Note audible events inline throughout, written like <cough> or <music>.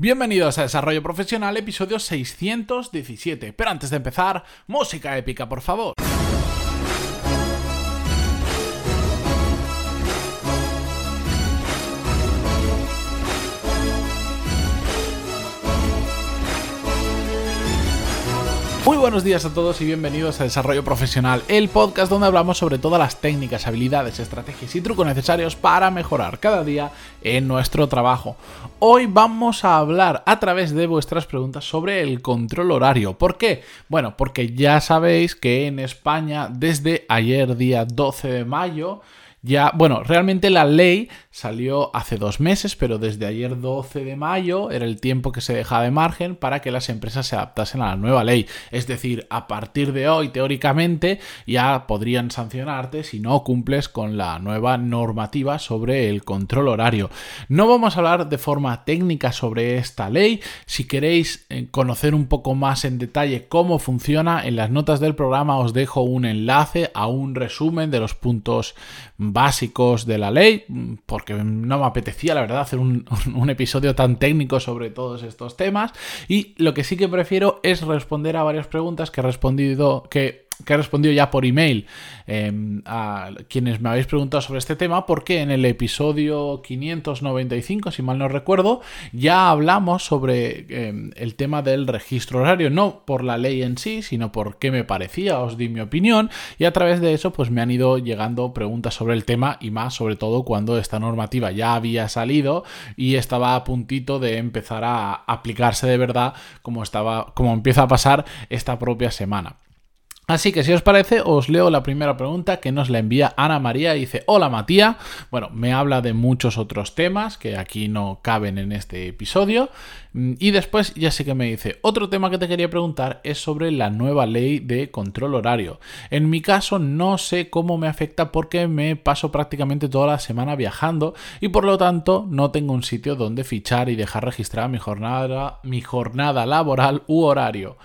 Bienvenidos a Desarrollo Profesional, episodio 617. Pero antes de empezar, música épica, por favor. Muy buenos días a todos y bienvenidos a Desarrollo Profesional, el podcast donde hablamos sobre todas las técnicas, habilidades, estrategias y trucos necesarios para mejorar cada día en nuestro trabajo. Hoy vamos a hablar a través de vuestras preguntas sobre el control horario. ¿Por qué? Bueno, porque ya sabéis que en España desde ayer día 12 de mayo ya, bueno, realmente la ley salió hace dos meses, pero desde ayer 12 de mayo era el tiempo que se dejaba de margen para que las empresas se adaptasen a la nueva ley. Es decir, a partir de hoy, teóricamente, ya podrían sancionarte si no cumples con la nueva normativa sobre el control horario. No vamos a hablar de forma técnica sobre esta ley. Si queréis eh, conocer un poco más en detalle cómo funciona, en las notas del programa os dejo un enlace a un resumen de los puntos básicos de la ley, porque no me apetecía, la verdad, hacer <laughs> un, episodio tan técnico sobre todos estos temas. Y lo que sí que prefiero es responder a varias preguntas que he respondido, que que he respondido ya por email em, a quienes me habéis preguntado sobre este tema, porque en el episodio 595, si mal no recuerdo, ya hablamos sobre em, el tema del registro horario, no por la ley en sí, sino por qué me parecía, os di mi opinión, y a través de eso pues me han ido llegando preguntas sobre el tema y más sobre todo cuando esta normativa ya había salido y estaba a puntito de empezar a aplicarse de verdad como estaba como empieza a pasar esta propia semana. Así que si os parece, os leo la primera pregunta que nos la envía Ana María. Dice, hola Matías. Bueno, me habla de muchos otros temas que aquí no caben en este episodio. Mm, y después ya sé que me dice, otro tema que te quería preguntar es sobre la nueva ley de control horario. En mi caso no sé cómo me afecta porque me paso prácticamente toda la semana viajando y por lo tanto no tengo un sitio donde fichar y dejar registrada mi jornada, mi jornada laboral u horario.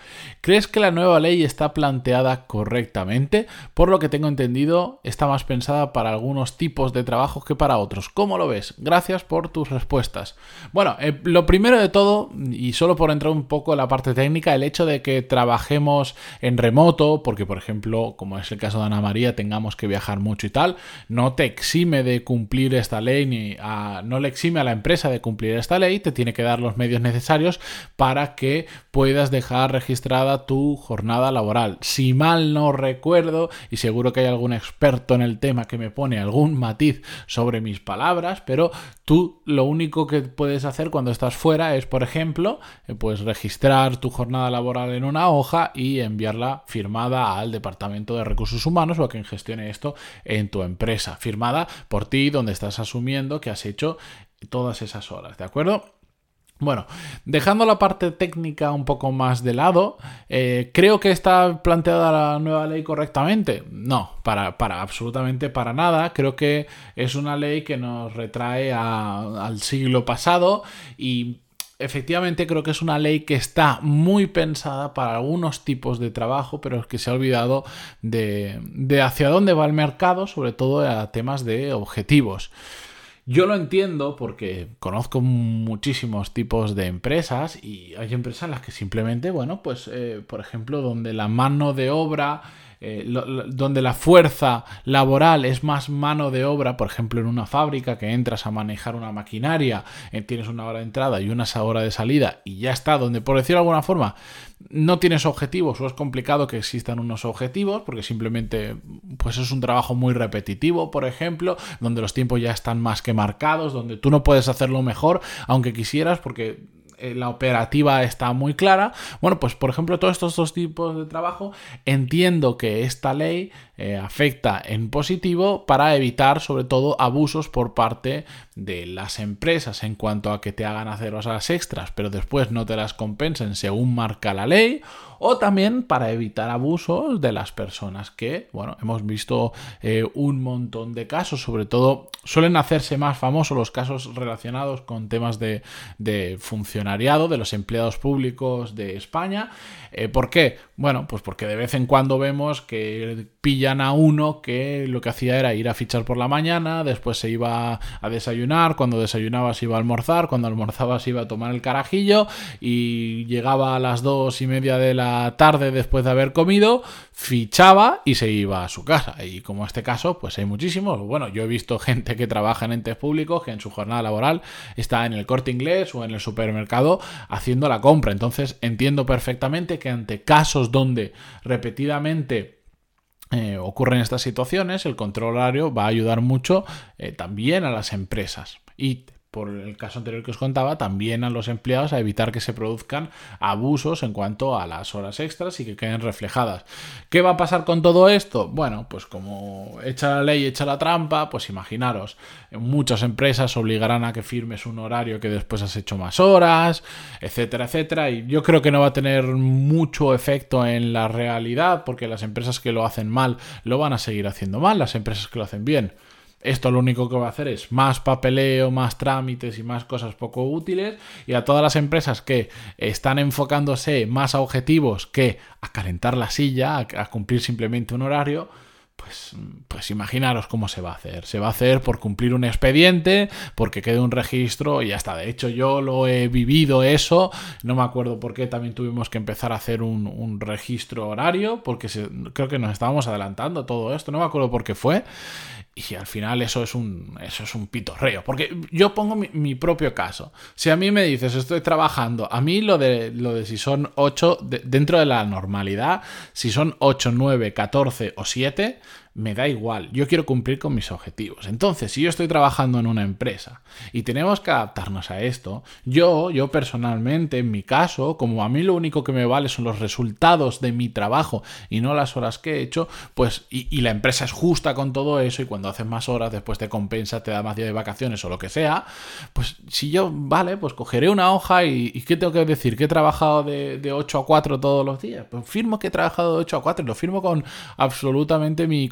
¿Crees que la nueva ley está planteada correctamente? Por lo que tengo entendido, está más pensada para algunos tipos de trabajos que para otros. ¿Cómo lo ves? Gracias por tus respuestas. Bueno, eh, lo primero de todo, y solo por entrar un poco en la parte técnica, el hecho de que trabajemos en remoto, porque por ejemplo, como es el caso de Ana María, tengamos que viajar mucho y tal, no te exime de cumplir esta ley, ni no le exime a la empresa de cumplir esta ley, te tiene que dar los medios necesarios para que puedas dejar registrada tu jornada laboral. Si mal no recuerdo, y seguro que hay algún experto en el tema que me pone algún matiz sobre mis palabras, pero tú lo único que puedes hacer cuando estás fuera es, por ejemplo, eh, pues registrar tu jornada laboral en una hoja y enviarla firmada al Departamento de Recursos Humanos o a quien gestione esto en tu empresa, firmada por ti donde estás asumiendo que has hecho todas esas horas, ¿de acuerdo? Bueno, dejando la parte técnica un poco más de lado, eh, ¿creo que está planteada la nueva ley correctamente? No, para, para, absolutamente para nada. Creo que es una ley que nos retrae al siglo pasado y efectivamente creo que es una ley que está muy pensada para algunos tipos de trabajo, pero que se ha olvidado de, de hacia dónde va el mercado, sobre todo a temas de objetivos. Yo lo entiendo porque conozco muchísimos tipos de empresas y hay empresas en las que simplemente, bueno, pues, eh, por ejemplo, donde la mano de obra eh, donde la fuerza laboral es más mano de obra, por ejemplo en una fábrica que entras a manejar una maquinaria, eh, tienes una hora de entrada y una hora de salida y ya está, donde por decirlo de alguna forma no tienes objetivos o es complicado que existan unos objetivos porque simplemente pues es un trabajo muy repetitivo, por ejemplo, donde los tiempos ya están más que marcados, donde tú no puedes hacerlo mejor aunque quisieras porque eh, la operativa está muy clara. Bueno, pues por ejemplo, todos estos dos tipos de trabajo, entiendo que esta ley eh, afecta en positivo para evitar sobre todo abusos por parte de las empresas en cuanto a que te hagan hacer horas extras, pero después no te las compensen según marca la ley, o también para evitar abusos de las personas que, bueno, hemos visto eh, un montón de casos, sobre todo suelen hacerse más famosos los casos relacionados con temas de, funcionariado, de los empleados públicos de España. Eh, ¿Por qué? Bueno, pues porque de vez en cuando vemos que pillan a uno que lo que hacía era ir a fichar por la mañana, después se iba a desayunar, cuando desayunaba se iba a almorzar, cuando almorzaba se iba a tomar el carajillo y llegaba a las dos y media de la tarde después de haber comido, fichaba y se iba a su casa. Y como este caso, pues hay muchísimos. Bueno, yo he visto gente que trabaja en entes públicos que en su jornada laboral está en el corte inglés o en el supermercado haciendo la compra. Entonces entiendo perfectamente que ante casos donde repetidamente eh, ocurren estas situaciones, el control horario va a ayudar mucho eh, también a las empresas. Y por el caso anterior que os contaba, también a los empleados a evitar que se produzcan abusos en cuanto a las horas extras y que queden reflejadas. ¿Qué va a pasar con todo esto? Bueno, pues como echa la ley, echa la trampa, pues imaginaros, muchas empresas obligarán a que firmes un horario que después has hecho más horas, etcétera, etcétera, y yo creo que no va a tener mucho efecto en la realidad porque las empresas que lo hacen mal lo van a seguir haciendo mal, las empresas que lo hacen bien esto lo único que va a hacer es más papeleo, más trámites y más cosas poco útiles. Y a todas las empresas que están enfocándose más a objetivos que a calentar la silla, a, cumplir simplemente un horario, pues, pues imaginaros cómo se va a hacer. Se va a hacer por cumplir un expediente, porque quede un registro y ya está. De hecho, yo lo he vivido eso. No me acuerdo por qué también tuvimos que empezar a hacer un, registro horario, porque creo que nos estábamos adelantando todo esto. No me acuerdo por qué fue. Y al final eso es un, eso es un pitorreo. Porque yo pongo mi, propio caso. Si a mí me dices, estoy trabajando, a mí lo de, lo de si son 8, dentro de la normalidad, si son 8, 9, 14 o 7, me da igual, yo quiero cumplir con mis objetivos. Entonces, si yo estoy trabajando en una empresa y tenemos que adaptarnos a esto, yo, yo personalmente, en mi caso, como a mí lo único que me vale son los resultados de mi trabajo y no las horas que he hecho, pues, y, la empresa es justa con todo eso y cuando haces más horas, después te compensa, te da más días de vacaciones o lo que sea, pues si yo, vale, pues cogeré una hoja y, ¿qué tengo que decir? Que he trabajado de, de 8 a 4 todos los días. Pues firmo que he trabajado de 8 a 4 y lo firmo con absolutamente mi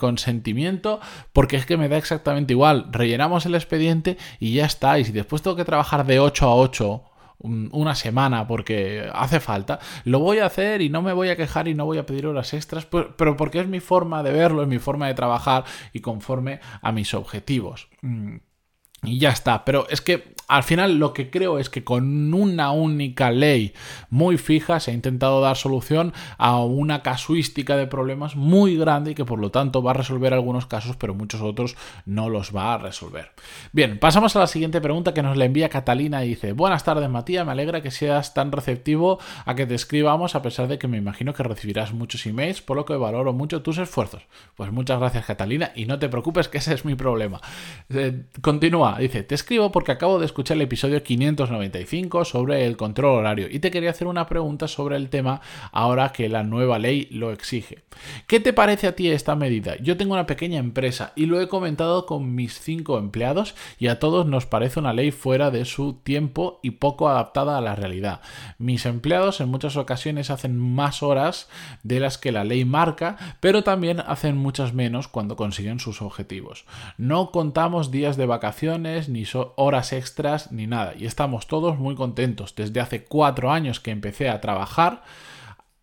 porque es que me da exactamente igual. Rellenamos el expediente y ya está. Y si después tengo que trabajar de 8 a 8 una semana porque hace falta, lo voy a hacer y no me voy a quejar y no voy a pedir horas extras, pero porque es mi forma de verlo, es mi forma de trabajar y conforme a mis objetivos. Y ya está, pero es que al final lo que creo es que con una única ley muy fija se ha intentado dar solución a una casuística de problemas muy grande y que por lo tanto va a resolver algunos casos pero muchos otros no los va a resolver. Bien, pasamos a la siguiente pregunta que nos la envía Catalina y dice Buenas tardes Matías, me alegra que seas tan receptivo a que te escribamos a pesar de que me imagino que recibirás muchos emails por lo que valoro mucho tus esfuerzos. Pues muchas gracias Catalina y no te preocupes que ese es mi problema. Eh, continúa, dice, te escribo porque acabo de escuchar el episodio 595 sobre el control horario y te quería hacer una pregunta sobre el tema ahora que la nueva ley lo exige. ¿Qué te parece a ti esta medida? Yo tengo una pequeña empresa y lo he comentado con mis cinco empleados y a todos nos parece una ley fuera de su tiempo y poco adaptada a la realidad. Mis empleados en muchas ocasiones hacen más horas de las que la ley marca, pero también hacen muchas menos cuando consiguen sus objetivos. No contamos días de vacaciones ni horas extras ni nada. Y estamos todos muy contentos. Desde hace cuatro años que empecé a trabajar,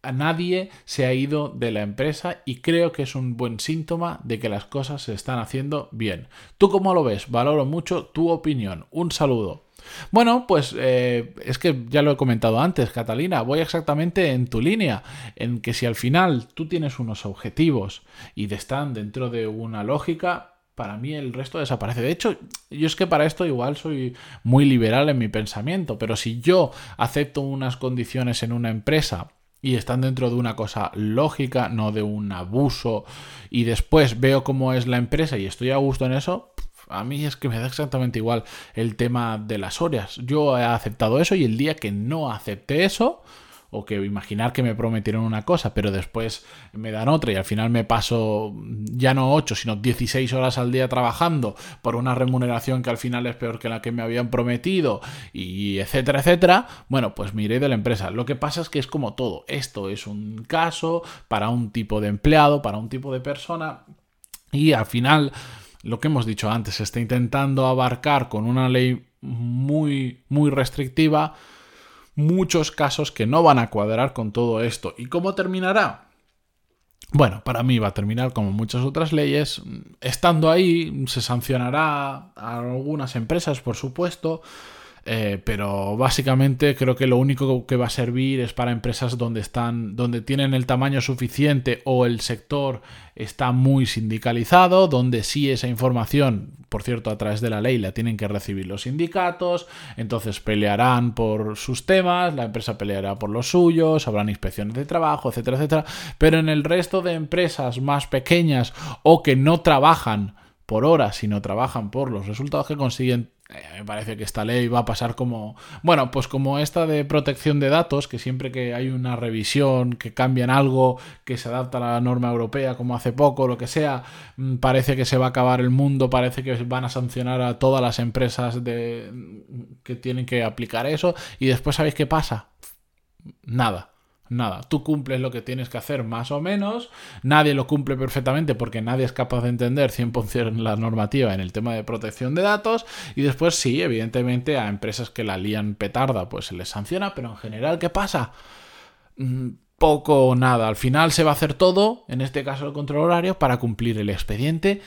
a nadie se ha ido de la empresa y creo que es un buen síntoma de que las cosas se están haciendo bien. ¿Tú cómo lo ves? Valoro mucho tu opinión. Un saludo. Bueno, pues eh, es que ya lo he comentado antes, Catalina, voy exactamente en tu línea, en que si al final tú tienes unos objetivos y están dentro de una lógica, para mí el resto desaparece. De hecho, yo es que para esto igual soy muy liberal en mi pensamiento, pero si yo acepto unas condiciones en una empresa y están dentro de una cosa lógica, no de un abuso, y después veo cómo es la empresa y estoy a gusto en eso, a mí es que me da exactamente igual el tema de las horas. Yo he aceptado eso y el día que no acepte eso, o que imaginar que me prometieron una cosa, pero después me dan otra y al final me paso ya no 8, sino 16 horas al día trabajando por una remuneración que al final es peor que la que me habían prometido y etcétera, etcétera, bueno, pues miré de la empresa. Lo que pasa es que es como todo, esto es un caso para un tipo de empleado, para un tipo de persona y al final lo que hemos dicho antes, se está intentando abarcar con una ley muy muy restrictiva muchos casos que no van a cuadrar con todo esto. ¿Y cómo terminará? Bueno, para mí va a terminar como muchas otras leyes. Estando ahí, se sancionará a algunas empresas, por supuesto. Eh, pero básicamente creo que lo único que va a servir es para empresas donde están, donde tienen el tamaño suficiente o el sector está muy sindicalizado, donde sí esa información, por cierto, a través de la ley la tienen que recibir los sindicatos, entonces pelearán por sus temas, la empresa peleará por los suyos, habrán inspecciones de trabajo, etcétera, etcétera. Pero en el resto de empresas más pequeñas o que no trabajan por horas, sino trabajan por los resultados que consiguen, me parece que esta ley va a pasar como, bueno, pues como esta de protección de datos, que siempre que hay una revisión, que cambian algo, que se adapta a la norma europea, como hace poco, lo que sea, mm, parece que se va a acabar el mundo, parece que van a sancionar a todas las empresas de, que tienen que aplicar eso, y después ¿sabéis qué pasa? Nada. Nada, tú cumples lo que tienes que hacer más o menos, nadie lo cumple perfectamente porque nadie es capaz de entender 100% la normativa en el tema de protección de datos y después sí, evidentemente a empresas que la lían petarda pues se les sanciona, pero en general, ¿qué pasa? Mm, poco o nada, al final se va a hacer todo, en este caso el control horario, para cumplir el expediente,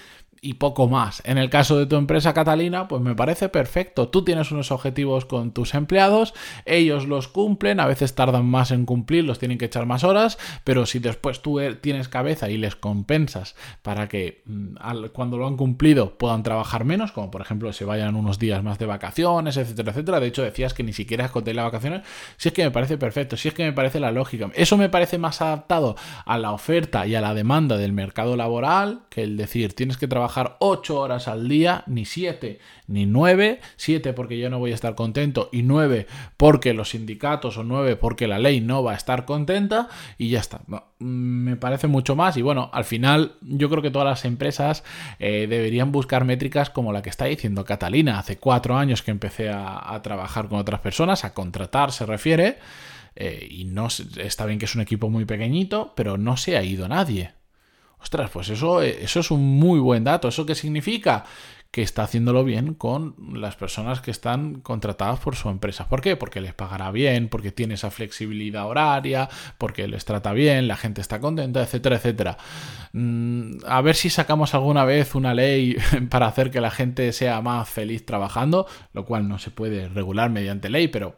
y poco más. En el caso de tu empresa Catalina, pues me parece perfecto. Tú tienes unos objetivos con tus empleados, ellos los cumplen, a veces tardan más en cumplirlos, tienen que echar más horas, pero si después tú eh, tienes cabeza y les compensas para que mm, cuando lo han cumplido puedan trabajar menos, como por ejemplo se vayan unos días más de vacaciones, etcétera, etcétera. De hecho, decías que ni siquiera escoté las vacaciones. Si es que me parece perfecto, si es que me parece la lógica. Eso me parece más adaptado a la oferta y a la demanda del mercado laboral que el decir tienes que trabajar 8 horas al día, ni 7, ni 9. 7 porque yo no voy a estar contento y 9 porque los sindicatos o 9 porque la ley no va a estar contenta y ya está. me parece mucho más y bueno, al final yo creo que todas las empresas eh, deberían buscar métricas como la que está diciendo Catalina. Hace 4 años que empecé a, trabajar con otras personas, a contratar se refiere. Eh, y no está bien que es un equipo muy pequeñito, pero no se ha ido nadie. Ostras, pues eso, eso es un muy buen dato. ¿Eso qué significa? que está haciéndolo bien con las personas que están contratadas por su empresa. ¿Por qué? Porque les pagará bien, porque tiene esa flexibilidad horaria, porque les trata bien, la gente está contenta, etcétera, etcétera. Mm, a ver si sacamos alguna vez una ley <laughs> para hacer que la gente sea más feliz trabajando, lo cual no se puede regular mediante ley, pero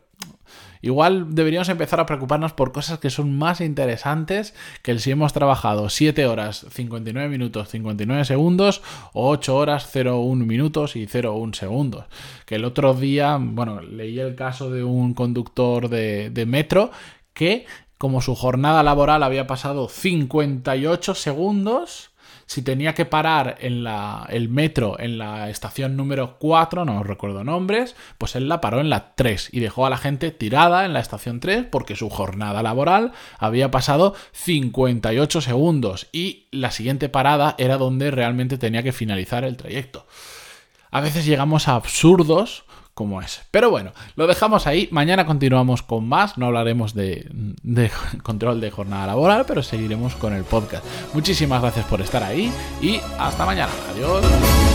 Igual deberíamos empezar a preocuparnos por cosas que son más interesantes que el si hemos trabajado 7 horas 59 minutos 59 segundos o 8 horas 01 minutos y 01 segundos. Que el otro día, bueno, leí el caso de un conductor de, de metro que como su jornada laboral había pasado 58 segundos si tenía que parar en la, el metro en la estación número 4, no recuerdo nombres, pues él la paró en la 3 y dejó a la gente tirada en la estación 3 porque su jornada laboral había pasado 58 segundos y la siguiente parada era donde realmente tenía que finalizar el trayecto. A veces llegamos a absurdos como es. Pero bueno, lo dejamos ahí. Mañana continuamos con más. No hablaremos de, de, <laughs> control de jornada laboral, pero seguiremos con el podcast. Muchísimas gracias por estar ahí y hasta mañana. Adiós.